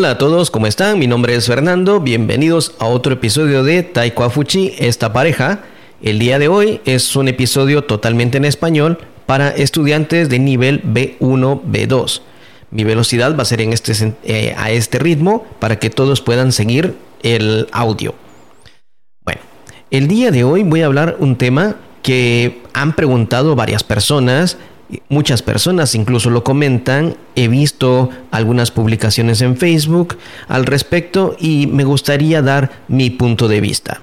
Hola a todos, ¿cómo están? Mi nombre es Fernando, bienvenidos a otro episodio de Taiko Fuchi, esta pareja. El día de hoy es un episodio totalmente en español para estudiantes de nivel B1, B2. Mi velocidad va a ser en este, eh, a este ritmo para que todos puedan seguir el audio. Bueno, el día de hoy voy a hablar un tema que han preguntado varias personas Muchas personas incluso lo comentan, he visto algunas publicaciones en Facebook al respecto y me gustaría dar mi punto de vista.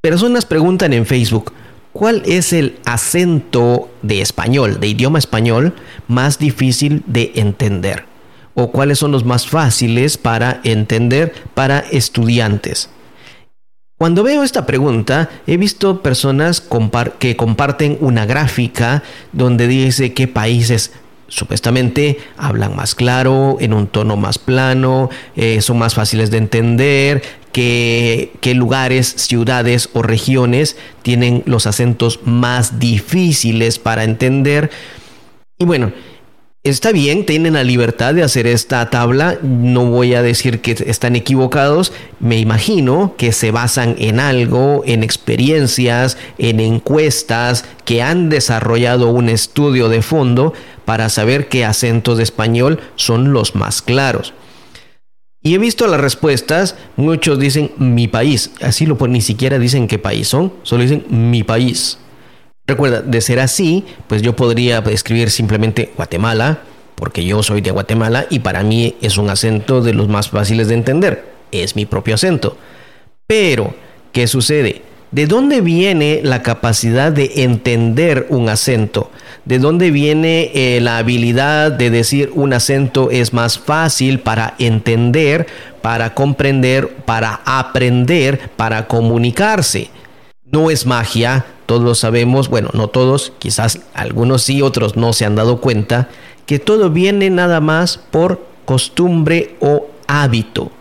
Personas preguntan en Facebook, ¿cuál es el acento de español, de idioma español, más difícil de entender? ¿O cuáles son los más fáciles para entender para estudiantes? Cuando veo esta pregunta, he visto personas que comparten una gráfica donde dice qué países supuestamente hablan más claro, en un tono más plano, eh, son más fáciles de entender, qué lugares, ciudades o regiones tienen los acentos más difíciles para entender. Y bueno, Está bien, tienen la libertad de hacer esta tabla, no voy a decir que están equivocados, me imagino que se basan en algo, en experiencias, en encuestas, que han desarrollado un estudio de fondo para saber qué acentos de español son los más claros. Y he visto las respuestas, muchos dicen mi país, así lo ponen, ni siquiera dicen qué país son, solo dicen mi país. Recuerda, de ser así, pues yo podría escribir simplemente Guatemala, porque yo soy de Guatemala y para mí es un acento de los más fáciles de entender. Es mi propio acento. Pero, ¿qué sucede? ¿De dónde viene la capacidad de entender un acento? ¿De dónde viene eh, la habilidad de decir un acento es más fácil para entender, para comprender, para aprender, para comunicarse? No es magia, todos sabemos, bueno, no todos, quizás algunos sí, otros no se han dado cuenta, que todo viene nada más por costumbre o hábito.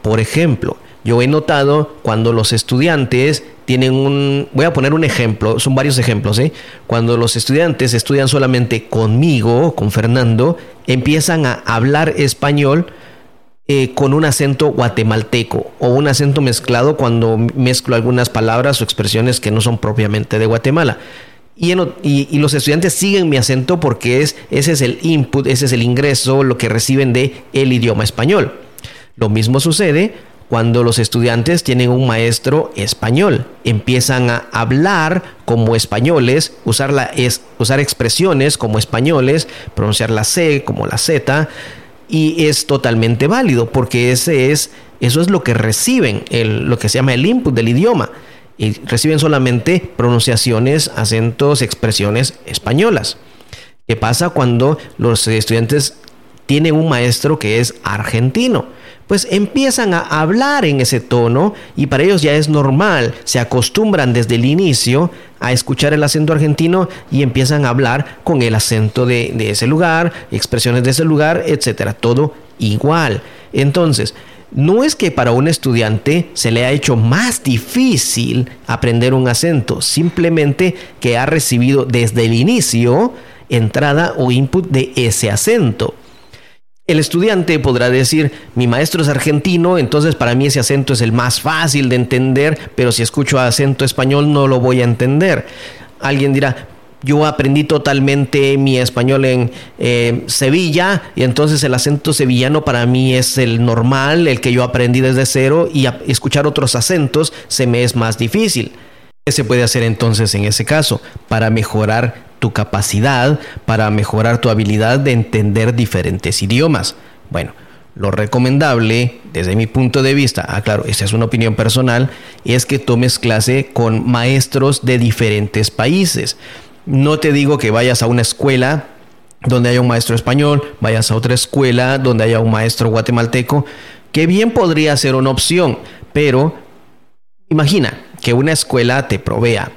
Por ejemplo, yo he notado cuando los estudiantes tienen un... Voy a poner un ejemplo, son varios ejemplos, ¿eh? Cuando los estudiantes estudian solamente conmigo, con Fernando, empiezan a hablar español eh, con un acento guatemalteco o un acento mezclado cuando mezclo algunas palabras o expresiones que no son propiamente de Guatemala. Y, los estudiantes siguen mi acento porque es, ese es el input, ese es el ingreso, lo que reciben de el idioma español. Lo mismo sucede cuando los estudiantes tienen un maestro español. Empiezan a hablar como españoles, usar, la, es, usar expresiones como españoles, pronunciar la C como la Z y es totalmente válido porque ese es, eso es lo que reciben, el, lo que se llama el input del idioma. Y reciben solamente pronunciaciones, acentos, expresiones españolas. ¿Qué pasa cuando los estudiantes tienen un maestro que es argentino? Pues empiezan a hablar en ese tono y para ellos ya es normal, se acostumbran desde el inicio a escuchar el acento argentino y empiezan a hablar con el acento de, ese lugar, expresiones de ese lugar, etcétera, todo igual. Entonces, no es que para un estudiante se le ha hecho más difícil aprender un acento, simplemente que ha recibido desde el inicio entrada o input de ese acento. El estudiante podrá decir, mi maestro es argentino, entonces para mí ese acento es el más fácil de entender, pero si escucho acento español no lo voy a entender. Alguien dirá, yo aprendí totalmente mi español en eh, Sevilla y entonces el acento sevillano para mí es el normal, el que yo aprendí desde cero y escuchar otros acentos se me es más difícil. ¿Qué se puede hacer entonces en ese caso para mejorar tu capacidad, para mejorar tu habilidad de entender diferentes idiomas? Bueno, lo recomendable, desde mi punto de vista, ah, claro, esa es una opinión personal, es que tomes clase con maestros de diferentes países. No te digo que vayas a una escuela donde haya un maestro español, vayas a otra escuela donde haya un maestro guatemalteco, que bien podría ser una opción, pero imagina, que una escuela te provea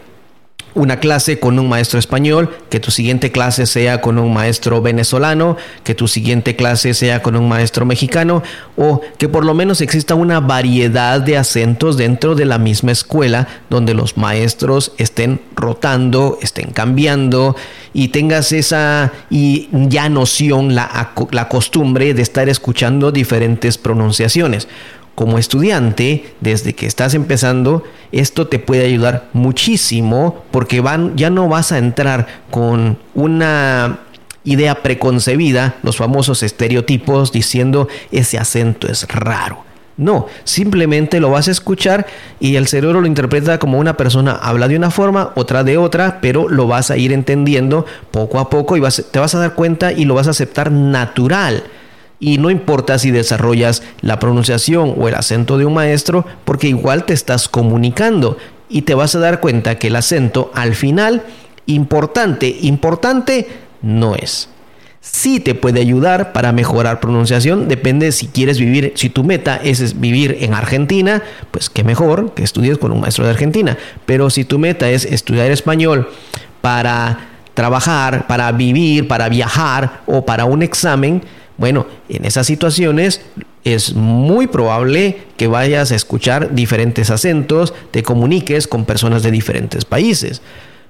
una clase con un maestro español, que tu siguiente clase sea con un maestro venezolano, que tu siguiente clase sea con un maestro mexicano, o que por lo menos exista una variedad de acentos dentro de la misma escuela, donde los maestros estén rotando, estén cambiando y tengas esa y ya noción, la, la costumbre de estar escuchando diferentes pronunciaciones como estudiante, desde que estás empezando, esto te puede ayudar muchísimo porque van, ya no vas a entrar con una idea preconcebida, los famosos estereotipos diciendo ese acento es raro. No, simplemente lo vas a escuchar y el cerebro lo interpreta como una persona habla de una forma, otra de otra, pero lo vas a ir entendiendo poco a poco y te vas a dar cuenta y lo vas a aceptar natural. Y no importa si desarrollas la pronunciación o el acento de un maestro, porque igual te estás comunicando y te vas a dar cuenta que el acento al final, importante, importante, no es. Sí te puede ayudar para mejorar pronunciación, depende si quieres vivir, si tu meta es vivir en Argentina, pues qué mejor que estudies con un maestro de Argentina. Pero si tu meta es estudiar español para trabajar, para vivir, para viajar o para un examen, bueno, en esas situaciones es muy probable que vayas a escuchar diferentes acentos, te comuniques con personas de diferentes países.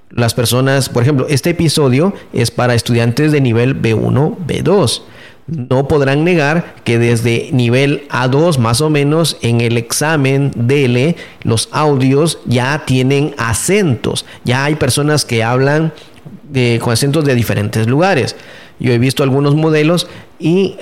Las personas, por ejemplo, este episodio es para estudiantes de nivel B1, B2. No podrán negar que desde nivel A2 más o menos en el examen DL los audios ya tienen acentos. Ya hay personas que hablan de, con acentos de diferentes lugares. Yo he visto algunos modelos y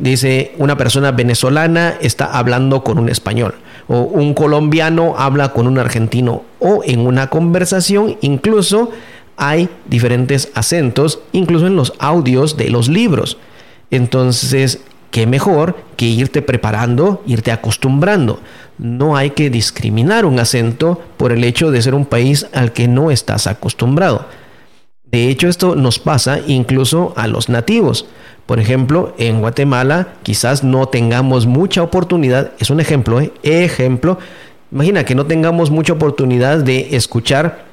dice una persona venezolana está hablando con un español o un colombiano habla con un argentino o en una conversación incluso hay diferentes acentos incluso en los audios de los libros. Entonces, qué mejor que irte preparando, irte acostumbrando. No hay que discriminar un acento por el hecho de ser un país al que no estás acostumbrado. De hecho, esto nos pasa incluso a los nativos. Por ejemplo, en Guatemala quizás no tengamos mucha oportunidad, es un ejemplo, ¿eh? ejemplo, imagina que no tengamos mucha oportunidad de escuchar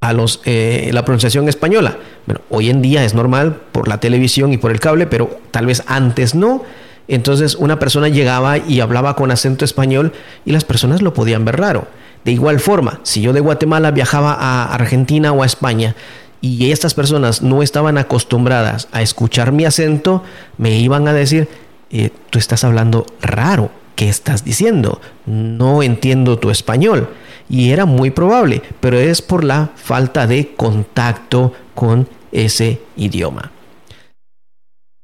a los, eh, la pronunciación española. Bueno, hoy en día es normal por la televisión y por el cable, pero tal vez antes no. Entonces una persona llegaba y hablaba con acento español y las personas lo podían ver raro. De igual forma, si yo de Guatemala viajaba a Argentina o a España y estas personas no estaban acostumbradas a escuchar mi acento, me iban a decir, eh, tú estás hablando raro, ¿qué estás diciendo? No entiendo tu español. Y era muy probable, pero es por la falta de contacto con ese idioma.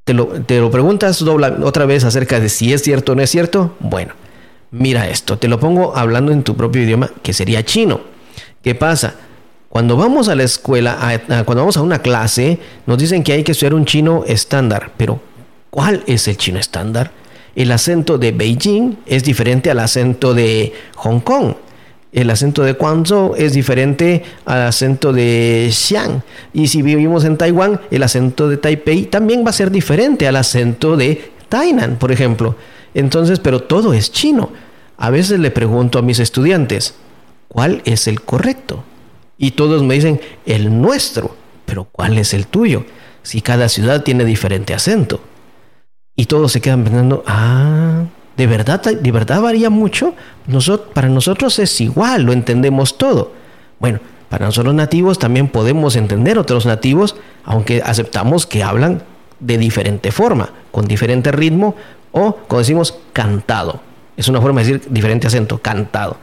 ¿Te lo, preguntas otra vez acerca de si es cierto o no es cierto? Bueno, mira esto, te lo pongo hablando en tu propio idioma, que sería chino. ¿Qué pasa? Cuando vamos a la escuela, cuando vamos a una clase, nos dicen que hay que estudiar un chino estándar. Pero, ¿cuál es el chino estándar? El acento de Beijing es diferente al acento de Hong Kong. El acento de Guangzhou es diferente al acento de Xi'an. Y si vivimos en Taiwán, el acento de Taipei también va a ser diferente al acento de Tainan, por ejemplo. Entonces, pero todo es chino. A veces le pregunto a mis estudiantes, ¿cuál es el correcto? Y todos me dicen, el nuestro. Pero ¿cuál es el tuyo? Si cada ciudad tiene diferente acento. Y todos se quedan pensando, ah, ¿de verdad, de verdad varía mucho? Para nosotros es igual, lo entendemos todo. Bueno, para nosotros nativos también podemos entender otros nativos, aunque aceptamos que hablan de diferente forma, con diferente ritmo o, como decimos, cantado. Es una forma de decir diferente acento, cantado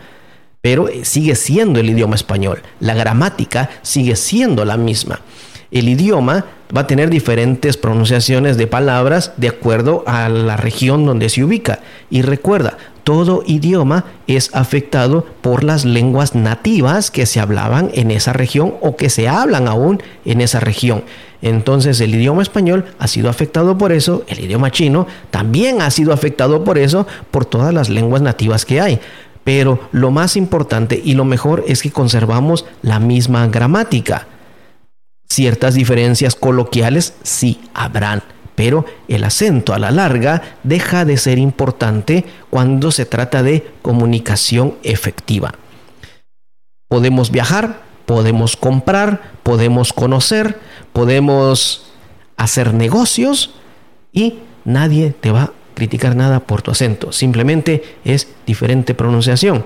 pero eh, sigue siendo el idioma español. La gramática sigue siendo la misma. El idioma va a tener diferentes pronunciaciones de palabras de acuerdo a la región donde se ubica. Y recuerda, todo idioma es afectado por las lenguas nativas que se hablaban en esa región o que se hablan aún en esa región. Entonces el idioma español ha sido afectado por eso, el idioma chino también ha sido afectado por eso, por todas las lenguas nativas que hay. Pero lo más importante y lo mejor es que conservamos la misma gramática. Ciertas diferencias coloquiales sí habrán, pero el acento a la larga deja de ser importante cuando se trata de comunicación efectiva. Podemos viajar, podemos comprar, podemos conocer, podemos hacer negocios y nadie te va criticar nada por tu acento. Simplemente es diferente pronunciación.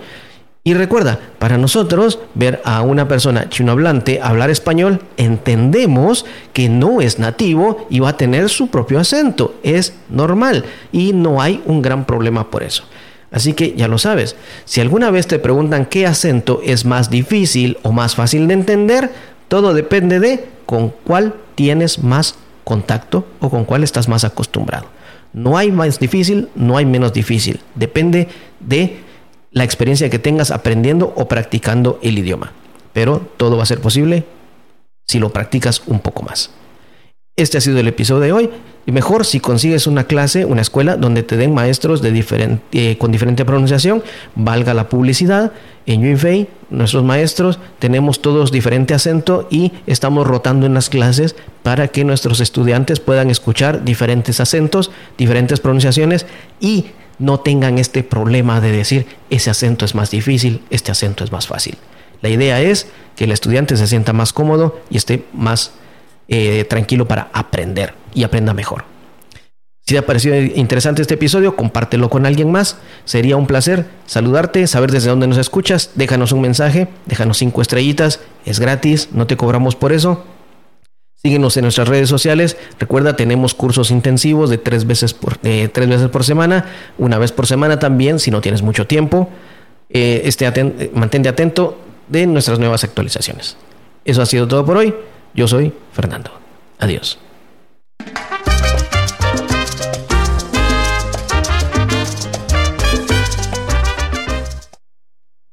Y recuerda, para nosotros ver a una persona chinohablante hablar español, entendemos que no es nativo y va a tener su propio acento. Es normal y no hay un gran problema por eso. Así que ya lo sabes, si alguna vez te preguntan qué acento es más difícil o más fácil de entender, todo depende de con cuál tienes más contacto o con cuál estás más acostumbrado. No hay más difícil, no hay menos difícil. Depende de la experiencia que tengas aprendiendo o practicando el idioma. Pero todo va a ser posible si lo practicas un poco más. Este ha sido el episodio de hoy. Y mejor si consigues una clase, una escuela donde te den maestros eh, con diferente pronunciación, valga la publicidad. En Yunfei, nuestros maestros, tenemos todos diferente acento y estamos rotando en las clases para que nuestros estudiantes puedan escuchar diferentes acentos, diferentes pronunciaciones y no tengan este problema de decir ese acento es más difícil, este acento es más fácil. La idea es que el estudiante se sienta más cómodo y esté más eh, tranquilo para aprender y aprenda mejor. Si te ha parecido interesante este episodio, compártelo con alguien más. Sería un placer saludarte, saber desde dónde nos escuchas. Déjanos un mensaje, déjanos cinco estrellitas. Es gratis, no te cobramos por eso. Síguenos en nuestras redes sociales. Recuerda, tenemos cursos intensivos de tres veces por, semana, una vez por semana también, si no tienes mucho tiempo. Eh, este eh, mantente atento de nuestras nuevas actualizaciones. Eso ha sido todo por hoy. Yo soy Fernando. Adiós.